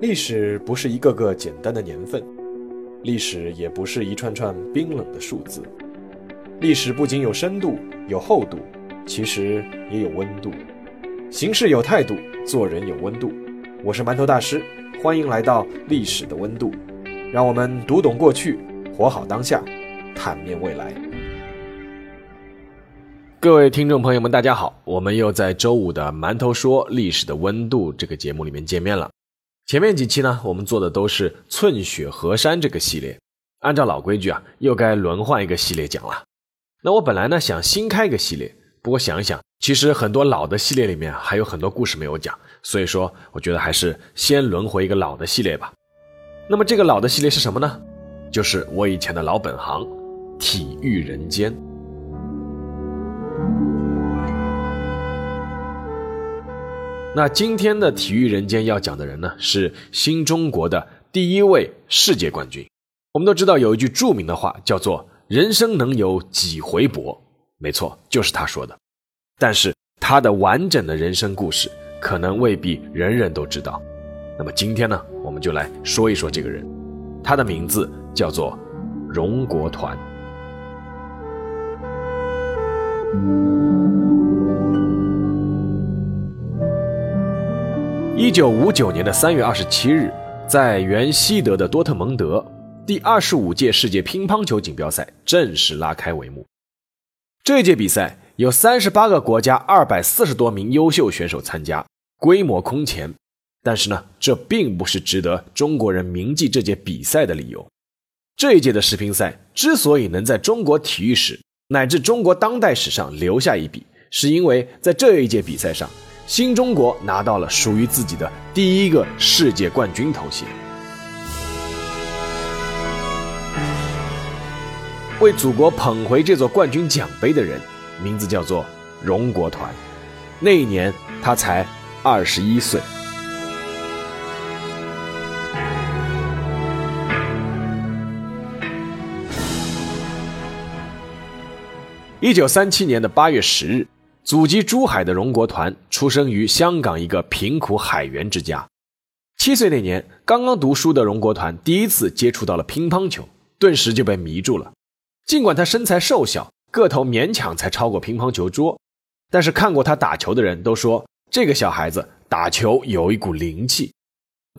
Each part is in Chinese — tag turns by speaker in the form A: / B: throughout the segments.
A: 历史不是一个个简单的年份，历史也不是一串串冰冷的数字。历史不仅有深度、有厚度，其实也有温度。行事有态度，做人有温度。我是馒头大师，欢迎来到历史的温度，让我们读懂过去，活好当下，坦面未来。各位听众朋友们，大家好，我们又在周五的《馒头说历史的温度》这个节目里面见面了。前面几期呢，我们做的都是“寸雪河山”这个系列。按照老规矩啊，又该轮换一个系列讲了。那我本来呢想新开一个系列，不过想一想，其实很多老的系列里面还有很多故事没有讲，所以说我觉得还是先轮回一个老的系列吧。那么这个老的系列是什么呢？就是我以前的老本行——体育人间。那今天的体育人间要讲的人呢，是新中国的第一位世界冠军。我们都知道有一句著名的话，叫做“人生能有几回搏”，没错，就是他说的。但是他的完整的人生故事，可能未必人人都知道。那么今天呢，我们就来说一说这个人，他的名字叫做荣国团。一九五九年的三月二十七日，在原西德的多特蒙德，第二十五届世界乒乓球锦标赛正式拉开帷幕。这届比赛有三十八个国家、二百四十多名优秀选手参加，规模空前。但是呢，这并不是值得中国人铭记这届比赛的理由。这一届的世乒赛之所以能在中国体育史乃至中国当代史上留下一笔，是因为在这一届比赛上。新中国拿到了属于自己的第一个世界冠军头衔。为祖国捧回这座冠军奖杯的人，名字叫做荣国团。那一年他才二十一岁。一九三七年的八月十日。祖籍珠海的荣国团出生于香港一个贫苦海员之家。七岁那年，刚刚读书的荣国团第一次接触到了乒乓球，顿时就被迷住了。尽管他身材瘦小，个头勉强才超过乒乓球桌，但是看过他打球的人都说，这个小孩子打球有一股灵气。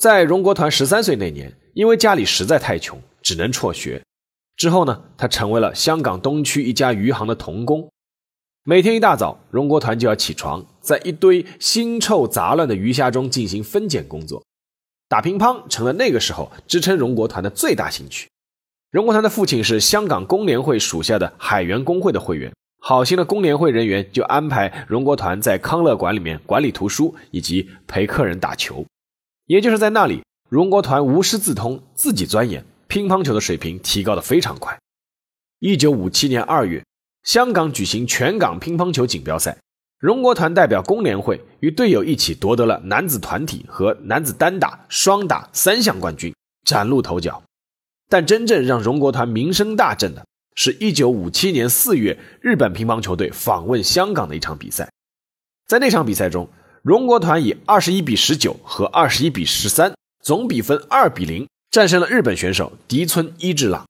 A: 在荣国团十三岁那年，因为家里实在太穷，只能辍学。之后呢，他成为了香港东区一家渔行的童工。每天一大早，荣国团就要起床，在一堆腥臭杂乱的鱼虾中进行分拣工作。打乒乓成了那个时候支撑荣国团的最大兴趣。荣国团的父亲是香港工联会属下的海员工会的会员，好心的工联会人员就安排荣国团在康乐馆里面管理图书以及陪客人打球。也就是在那里，荣国团无师自通，自己钻研乒乓球的水平提高的非常快。一九五七年二月。香港举行全港乒乓球锦标赛，荣国团代表工联会与队友一起夺得了男子团体和男子单打、双打三项冠军，崭露头角。但真正让荣国团名声大振的，是一九五七年四月日本乒乓球队访问香港的一场比赛。在那场比赛中，荣国团以二十一比十九和二十一比十三，总比分二比零战胜了日本选手迪村一治朗。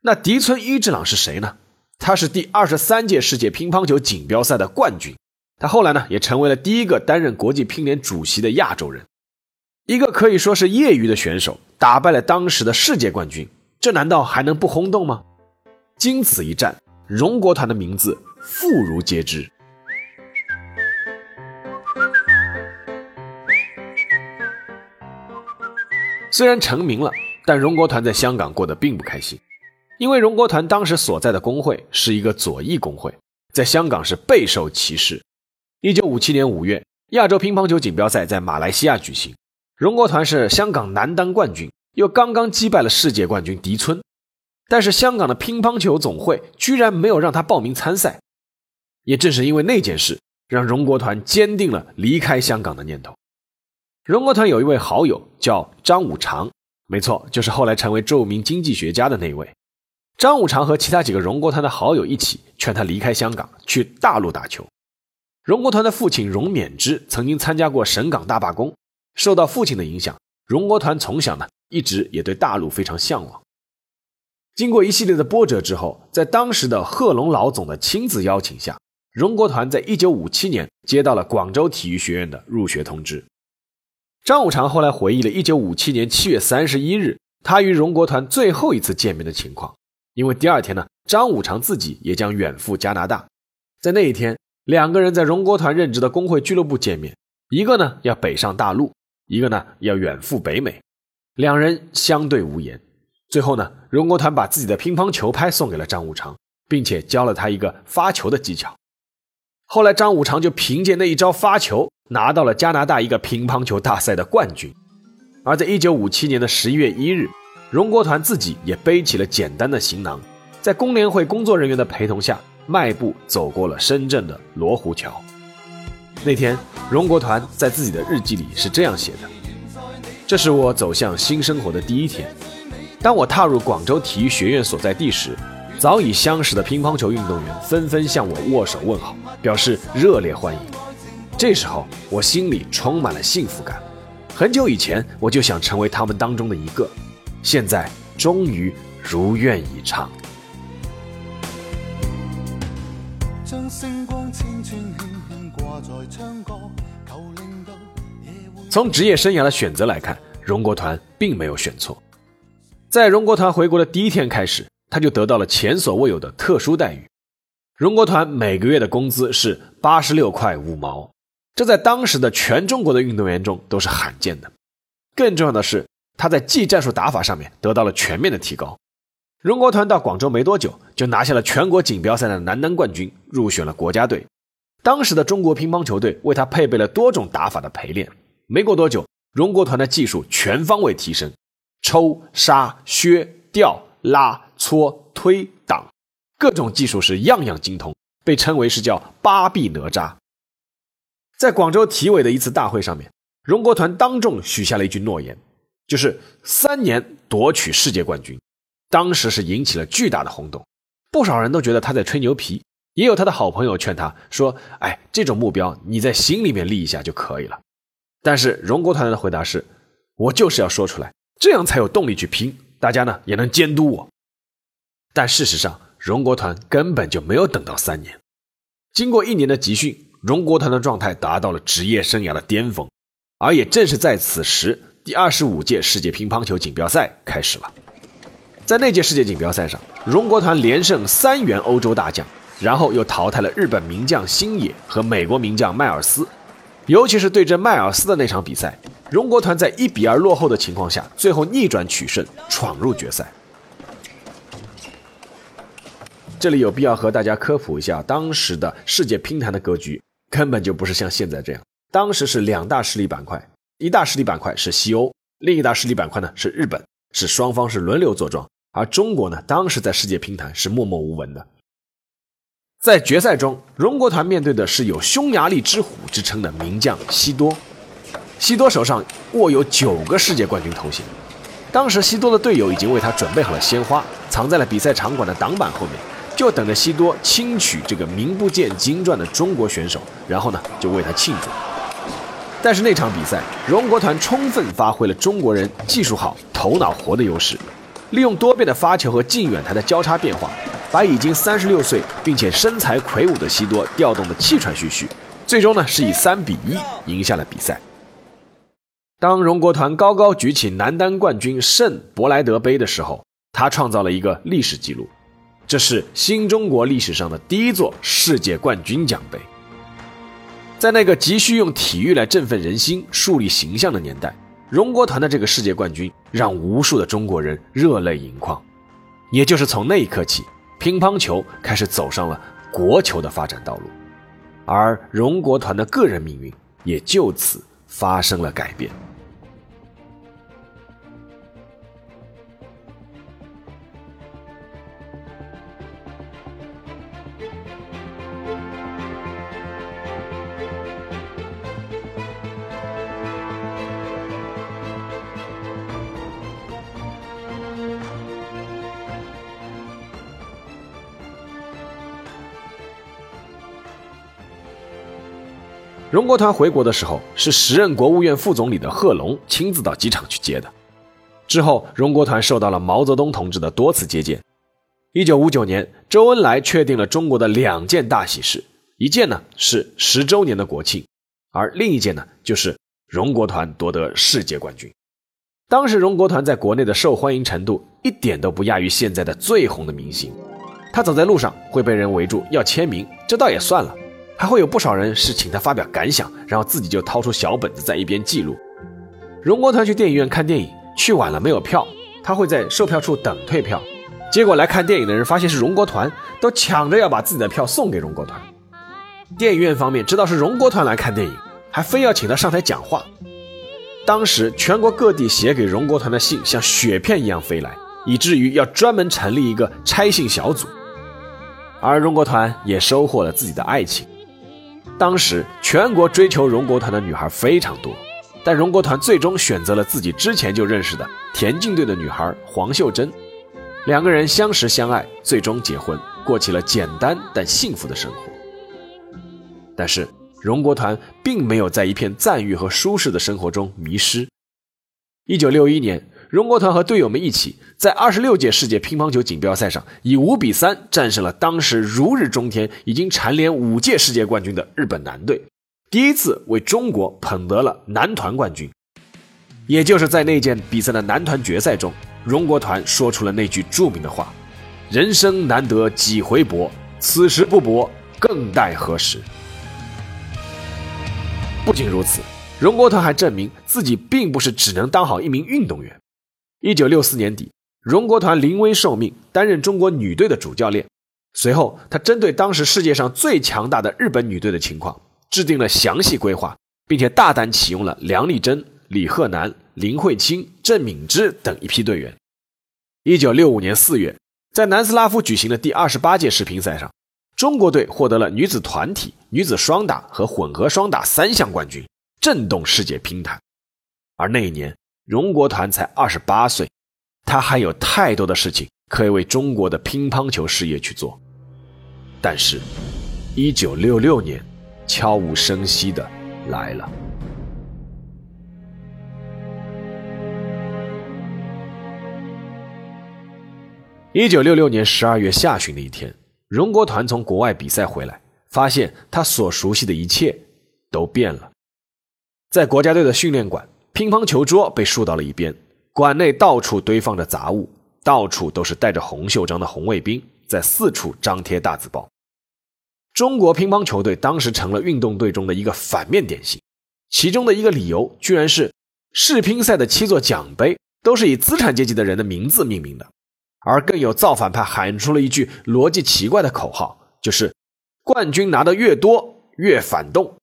A: 那迪村一治朗是谁呢？他是第二十三届世界乒乓球锦标赛的冠军，他后来呢也成为了第一个担任国际乒联主席的亚洲人，一个可以说是业余的选手打败了当时的世界冠军，这难道还能不轰动吗？经此一战，荣国团的名字妇孺皆知。虽然成名了，但荣国团在香港过得并不开心。因为荣国团当时所在的工会是一个左翼工会，在香港是备受歧视。一九五七年五月，亚洲乒乓球锦标赛在马来西亚举行，荣国团是香港男单冠军，又刚刚击败了世界冠军狄村，但是香港的乒乓球总会居然没有让他报名参赛。也正是因为那件事，让荣国团坚定了离开香港的念头。荣国团有一位好友叫张五常，没错，就是后来成为著名经济学家的那位。张五常和其他几个荣国团的好友一起劝他离开香港，去大陆打球。荣国团的父亲荣勉之曾经参加过省港大罢工，受到父亲的影响，荣国团从小呢一直也对大陆非常向往。经过一系列的波折之后，在当时的贺龙老总的亲自邀请下，荣国团在一九五七年接到了广州体育学院的入学通知。张五常后来回忆了一九五七年七月三十一日他与荣国团最后一次见面的情况，因为第二天呢，张五常自己也将远赴加拿大，在那一天，两个人在荣国团任职的工会俱乐部见面，一个呢要北上大陆，一个呢要远赴北美，两人相对无言。最后呢，荣国团把自己的乒乓球拍送给了张五常，并且教了他一个发球的技巧。后来，张五常就凭借那一招发球，拿到了加拿大一个乒乓球大赛的冠军。而在一九五七年的十一月一日，荣国团自己也背起了简单的行囊，在工联会工作人员的陪同下，迈步走过了深圳的罗湖桥。那天，荣国团在自己的日记里是这样写的：“这是我走向新生活的第一天。”当我踏入广州体育学院所在地时，早已相识的乒乓球运动员纷纷向我握手问好，表示热烈欢迎。这时候，我心里充满了幸福感。很久以前，我就想成为他们当中的一个，现在终于如愿以偿。从职业生涯的选择来看，荣国团并没有选错。在荣国团回国的第一天开始，他就得到了前所未有的特殊待遇。荣国团每个月的工资是八十六块五毛，这在当时的全中国的运动员中都是罕见的。更重要的是，他在技战术打法上面得到了全面的提高。荣国团到广州没多久，就拿下了全国锦标赛的男单冠军，入选了国家队。当时的中国乒乓球队为他配备了多种打法的陪练。没过多久，荣国团的技术全方位提升。抽、杀、削、吊、拉、搓、推、挡，各种技术是样样精通，被称为是叫八臂哪吒。在广州体委的一次大会上面，荣国团当众许下了一句诺言，就是三年夺取世界冠军。当时是引起了巨大的轰动，不少人都觉得他在吹牛皮，也有他的好朋友劝他说：“哎，这种目标你在心里面立一下就可以了。”但是荣国团的回答是：“我就是要说出来。”这样才有动力去拼，大家呢也能监督我。但事实上，荣国团根本就没有等到三年。经过一年的集训，荣国团的状态达到了职业生涯的巅峰。而也正是在此时，第二十五届世界乒乓球锦标赛开始了。在那届世界锦标赛上，荣国团连胜三员欧洲大将，然后又淘汰了日本名将星野和美国名将迈尔斯。尤其是对阵迈尔斯的那场比赛。荣国团在一比二落后的情况下，最后逆转取胜，闯入决赛。这里有必要和大家科普一下，当时的世界乒坛的格局根本就不是像现在这样。当时是两大势力板块，一大势力板块是西欧，另一大势力板块呢是日本，是双方是轮流坐庄。而中国呢，当时在世界乒坛是默默无闻的。在决赛中，荣国团面对的是有“匈牙利之虎”之称的名将西多。西多手上握有九个世界冠军头衔，当时西多的队友已经为他准备好了鲜花，藏在了比赛场馆的挡板后面，就等着西多轻取这个名不见经传的中国选手，然后呢就为他庆祝。但是那场比赛，荣国团充分发挥了中国人技术好、头脑活的优势，利用多变的发球和近远台的交叉变化，把已经三十六岁并且身材魁梧的西多调动的气喘吁吁，最终呢是以三比一赢下了比赛。当荣国团高高举起男单冠军圣伯莱德杯的时候，他创造了一个历史记录，这是新中国历史上的第一座世界冠军奖杯。在那个急需用体育来振奋人心、树立形象的年代，荣国团的这个世界冠军让无数的中国人热泪盈眶。也就是从那一刻起，乒乓球开始走上了国球的发展道路，而荣国团的个人命运也就此发生了改变。荣国团回国的时候，是时任国务院副总理的贺龙亲自到机场去接的。之后，荣国团受到了毛泽东同志的多次接见。一九五九年，周恩来确定了中国的两件大喜事，一件呢是十周年的国庆，而另一件呢就是荣国团夺得世界冠军。当时，荣国团在国内的受欢迎程度一点都不亚于现在的最红的明星。他走在路上会被人围住要签名，这倒也算了，还会有不少人是请他发表感想，然后自己就掏出小本子在一边记录。荣国团去电影院看电影，去晚了没有票，他会在售票处等退票，结果来看电影的人发现是荣国团，都抢着要把自己的票送给荣国团。电影院方面知道是荣国团来看电影，还非要请他上台讲话。当时全国各地写给荣国团的信像雪片一样飞来，以至于要专门成立一个拆信小组。而荣国团也收获了自己的爱情。当时全国追求荣国团的女孩非常多，但荣国团最终选择了自己之前就认识的田径队的女孩黄秀珍。两个人相识相爱，最终结婚，过起了简单但幸福的生活。但是荣国团并没有在一片赞誉和舒适的生活中迷失。一九六一年。荣国团和队友们一起，在二十六届世界乒乓球锦标赛上，以五比三战胜了当时如日中天、已经蝉联五届世界冠军的日本男队，第一次为中国捧得了男团冠军。也就是在那届比赛的男团决赛中，荣国团说出了那句著名的话：“人生难得几回搏，此时不搏，更待何时。”不仅如此，荣国团还证明自己并不是只能当好一名运动员。一九六四年底，荣国团临危受命，担任中国女队的主教练。随后，他针对当时世界上最强大的日本女队的情况，制定了详细规划，并且大胆启用了梁丽珍、李赫男、林慧卿、郑敏之等一批队员。一九六五年四月，在南斯拉夫举行的第二十八届世乒赛上，中国队获得了女子团体、女子双打和混合双打三项冠军，震动世界乒坛。而那一年，荣国团才二十八岁，他还有太多的事情可以为中国的乒乓球事业去做。但是，一九六六年，悄无声息的来了。一九六六年十二月下旬的一天，荣国团从国外比赛回来，发现他所熟悉的一切都变了。在国家队的训练馆。乒乓球桌被竖到了一边，馆内到处堆放着杂物，到处都是戴着红袖章的红卫兵在四处张贴大字报。中国乒乓球队当时成了运动队中的一个反面典型，其中的一个理由居然是世乒赛的七座奖杯都是以资产阶级的人的名字命名的，而更有造反派喊出了一句逻辑奇怪的口号，就是“冠军拿的越多越反动”。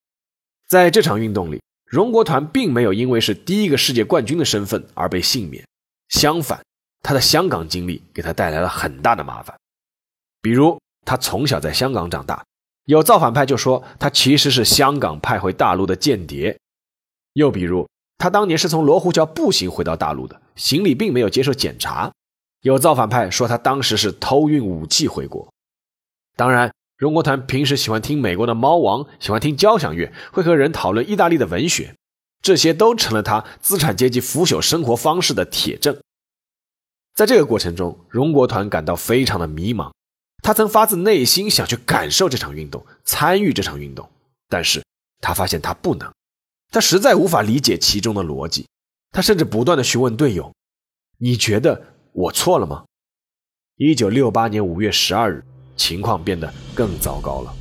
A: 在这场运动里。荣国团并没有因为是第一个世界冠军的身份而被幸免，相反，他的香港经历给他带来了很大的麻烦。比如，他从小在香港长大，有造反派就说他其实是香港派回大陆的间谍；又比如，他当年是从罗湖桥步行回到大陆的，行李并没有接受检查，有造反派说他当时是偷运武器回国。当然。荣国团平时喜欢听美国的猫王，喜欢听交响乐，会和人讨论意大利的文学，这些都成了他资产阶级腐朽生活方式的铁证。在这个过程中，荣国团感到非常的迷茫。他曾发自内心想去感受这场运动，参与这场运动，但是他发现他不能，他实在无法理解其中的逻辑。他甚至不断的询问队友：“你觉得我错了吗？”一九六八年五月十二日。情况变得更糟糕了。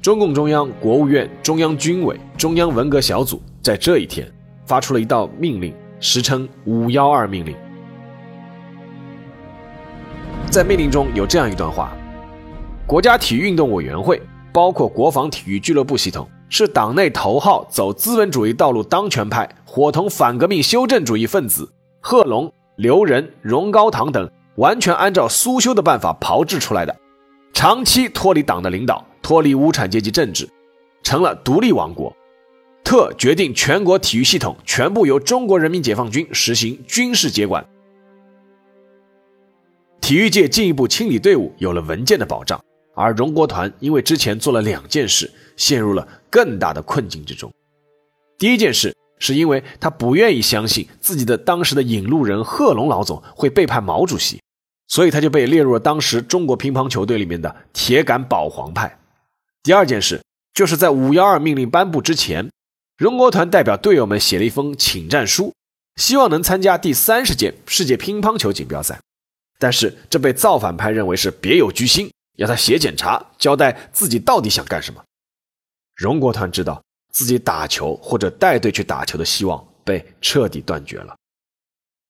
A: 中共中央、国务院、中央军委、中央文革小组在这一天发出了一道命令，时称“五幺二命令”。在命令中有这样一段话：国家体育运动委员会包括国防体育俱乐部系统，是党内头号走资本主义道路当权派、伙同反革命修正主义分子贺龙、刘仁、荣高堂等，完全按照苏修的办法炮制出来的。长期脱离党的领导，脱离无产阶级政治，成了独立王国。特决定全国体育系统全部由中国人民解放军实行军事接管。体育界进一步清理队伍有了文件的保障，而荣国团因为之前做了两件事，陷入了更大的困境之中。第一件事是因为他不愿意相信自己的当时的引路人贺龙老总会背叛毛主席，所以他就被列入了当时中国乒乓球队里面的铁杆保皇派。第二件事就是在五幺二命令颁布之前，荣国团代表队友们写了一封请战书，希望能参加第三十届世界乒乓球锦标赛，但是这被造反派认为是别有居心。要他写检查，交代自己到底想干什么。荣国团知道自己打球或者带队去打球的希望被彻底断绝了。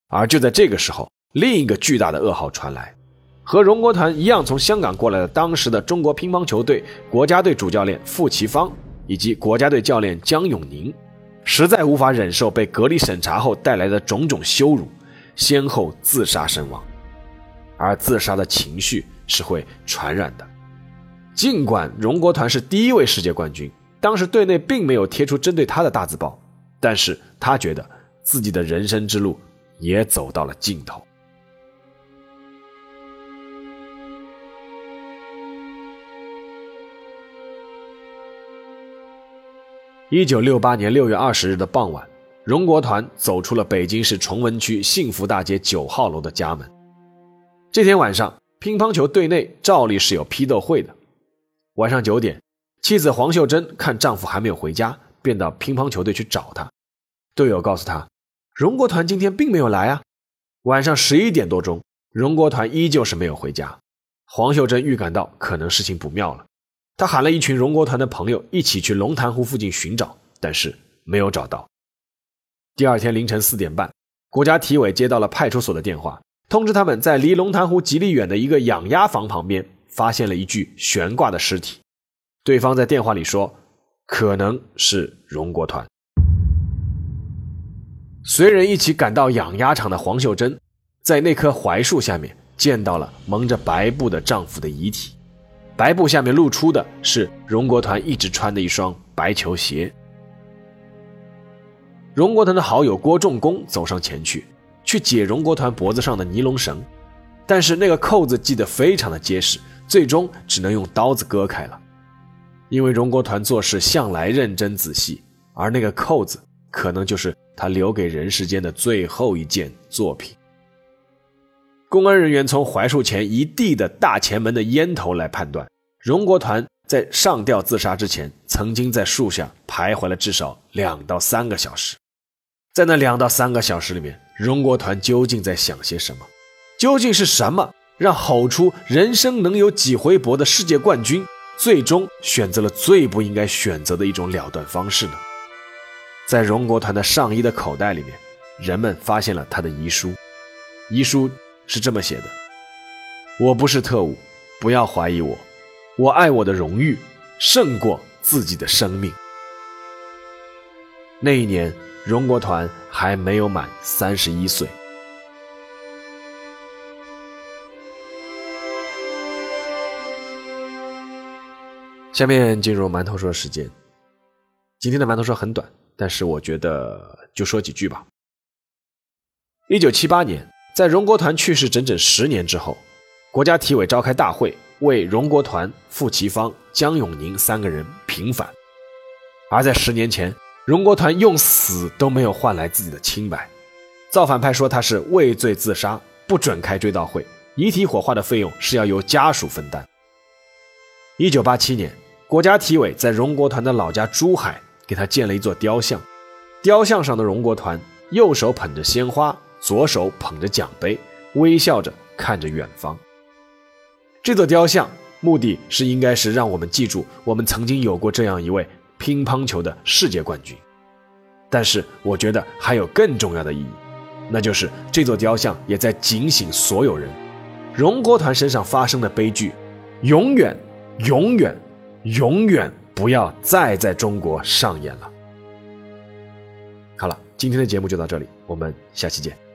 A: 而就在这个时候，另一个巨大的噩耗传来：和荣国团一样从香港过来的当时的中国乒乓球队国家队主教练傅其芳以及国家队教练江永宁，实在无法忍受被隔离审查后带来的种种羞辱，先后自杀身亡。而自杀的情绪。是会传染的。尽管荣国团是第一位世界冠军，当时队内并没有贴出针对他的大字报，但是他觉得自己的人生之路也走到了尽头。一九六八年六月二十日的傍晚，荣国团走出了北京市崇文区幸福大街九号楼的家门。这天晚上。乒乓球队内照例是有批斗会的。晚上九点，妻子黄秀珍看丈夫还没有回家，便到乒乓球队去找他。队友告诉他，荣国团今天并没有来啊。晚上十一点多钟，荣国团依旧是没有回家。黄秀珍预感到可能事情不妙了，他喊了一群荣国团的朋友一起去龙潭湖附近寻找，但是没有找到。第二天凌晨四点半，国家体委接到了派出所的电话。通知他们在离龙潭湖极里远的一个养鸭房旁边发现了一具悬挂的尸体，对方在电话里说可能是荣国团。随人一起赶到养鸭场的黄秀珍，在那棵槐树下面见到了蒙着白布的丈夫的遗体，白布下面露出的是荣国团一直穿的一双白球鞋。荣国团的好友郭仲公走上前去。去解荣国团脖子上的尼龙绳，但是那个扣子系得非常的结实，最终只能用刀子割开了。因为荣国团做事向来认真仔细，而那个扣子可能就是他留给人世间的最后一件作品。公安人员从槐树前一地的大前门的烟头来判断，荣国团在上吊自杀之前，曾经在树下徘徊了至少两到三个小时。在那两到三个小时里面，荣国团究竟在想些什么？究竟是什么让吼出“人生能有几回搏”的世界冠军，最终选择了最不应该选择的一种了断方式呢？在荣国团的上衣的口袋里面，人们发现了他的遗书。遗书是这么写的：“我不是特务，不要怀疑我。我爱我的荣誉，胜过自己的生命。”那一年。荣国团还没有满三十一岁。下面进入馒头说时间。今天的馒头说很短，但是我觉得就说几句吧。一九七八年，在荣国团去世整整十年之后，国家体委召开大会，为荣国团、傅其芳、江永宁三个人平反。而在十年前。荣国团用死都没有换来自己的清白，造反派说他是畏罪自杀，不准开追悼会，遗体火化的费用是要由家属分担。一九八七年，国家体委在荣国团的老家珠海给他建了一座雕像，雕像上的荣国团右手捧着鲜花，左手捧着奖杯，微笑着看着远方。这座雕像目的是应该是让我们记住，我们曾经有过这样一位。乒乓球的世界冠军，但是我觉得还有更重要的意义，那就是这座雕像也在警醒所有人：荣国团身上发生的悲剧，永远、永远、永远不要再在中国上演了。好了，今天的节目就到这里，我们下期见。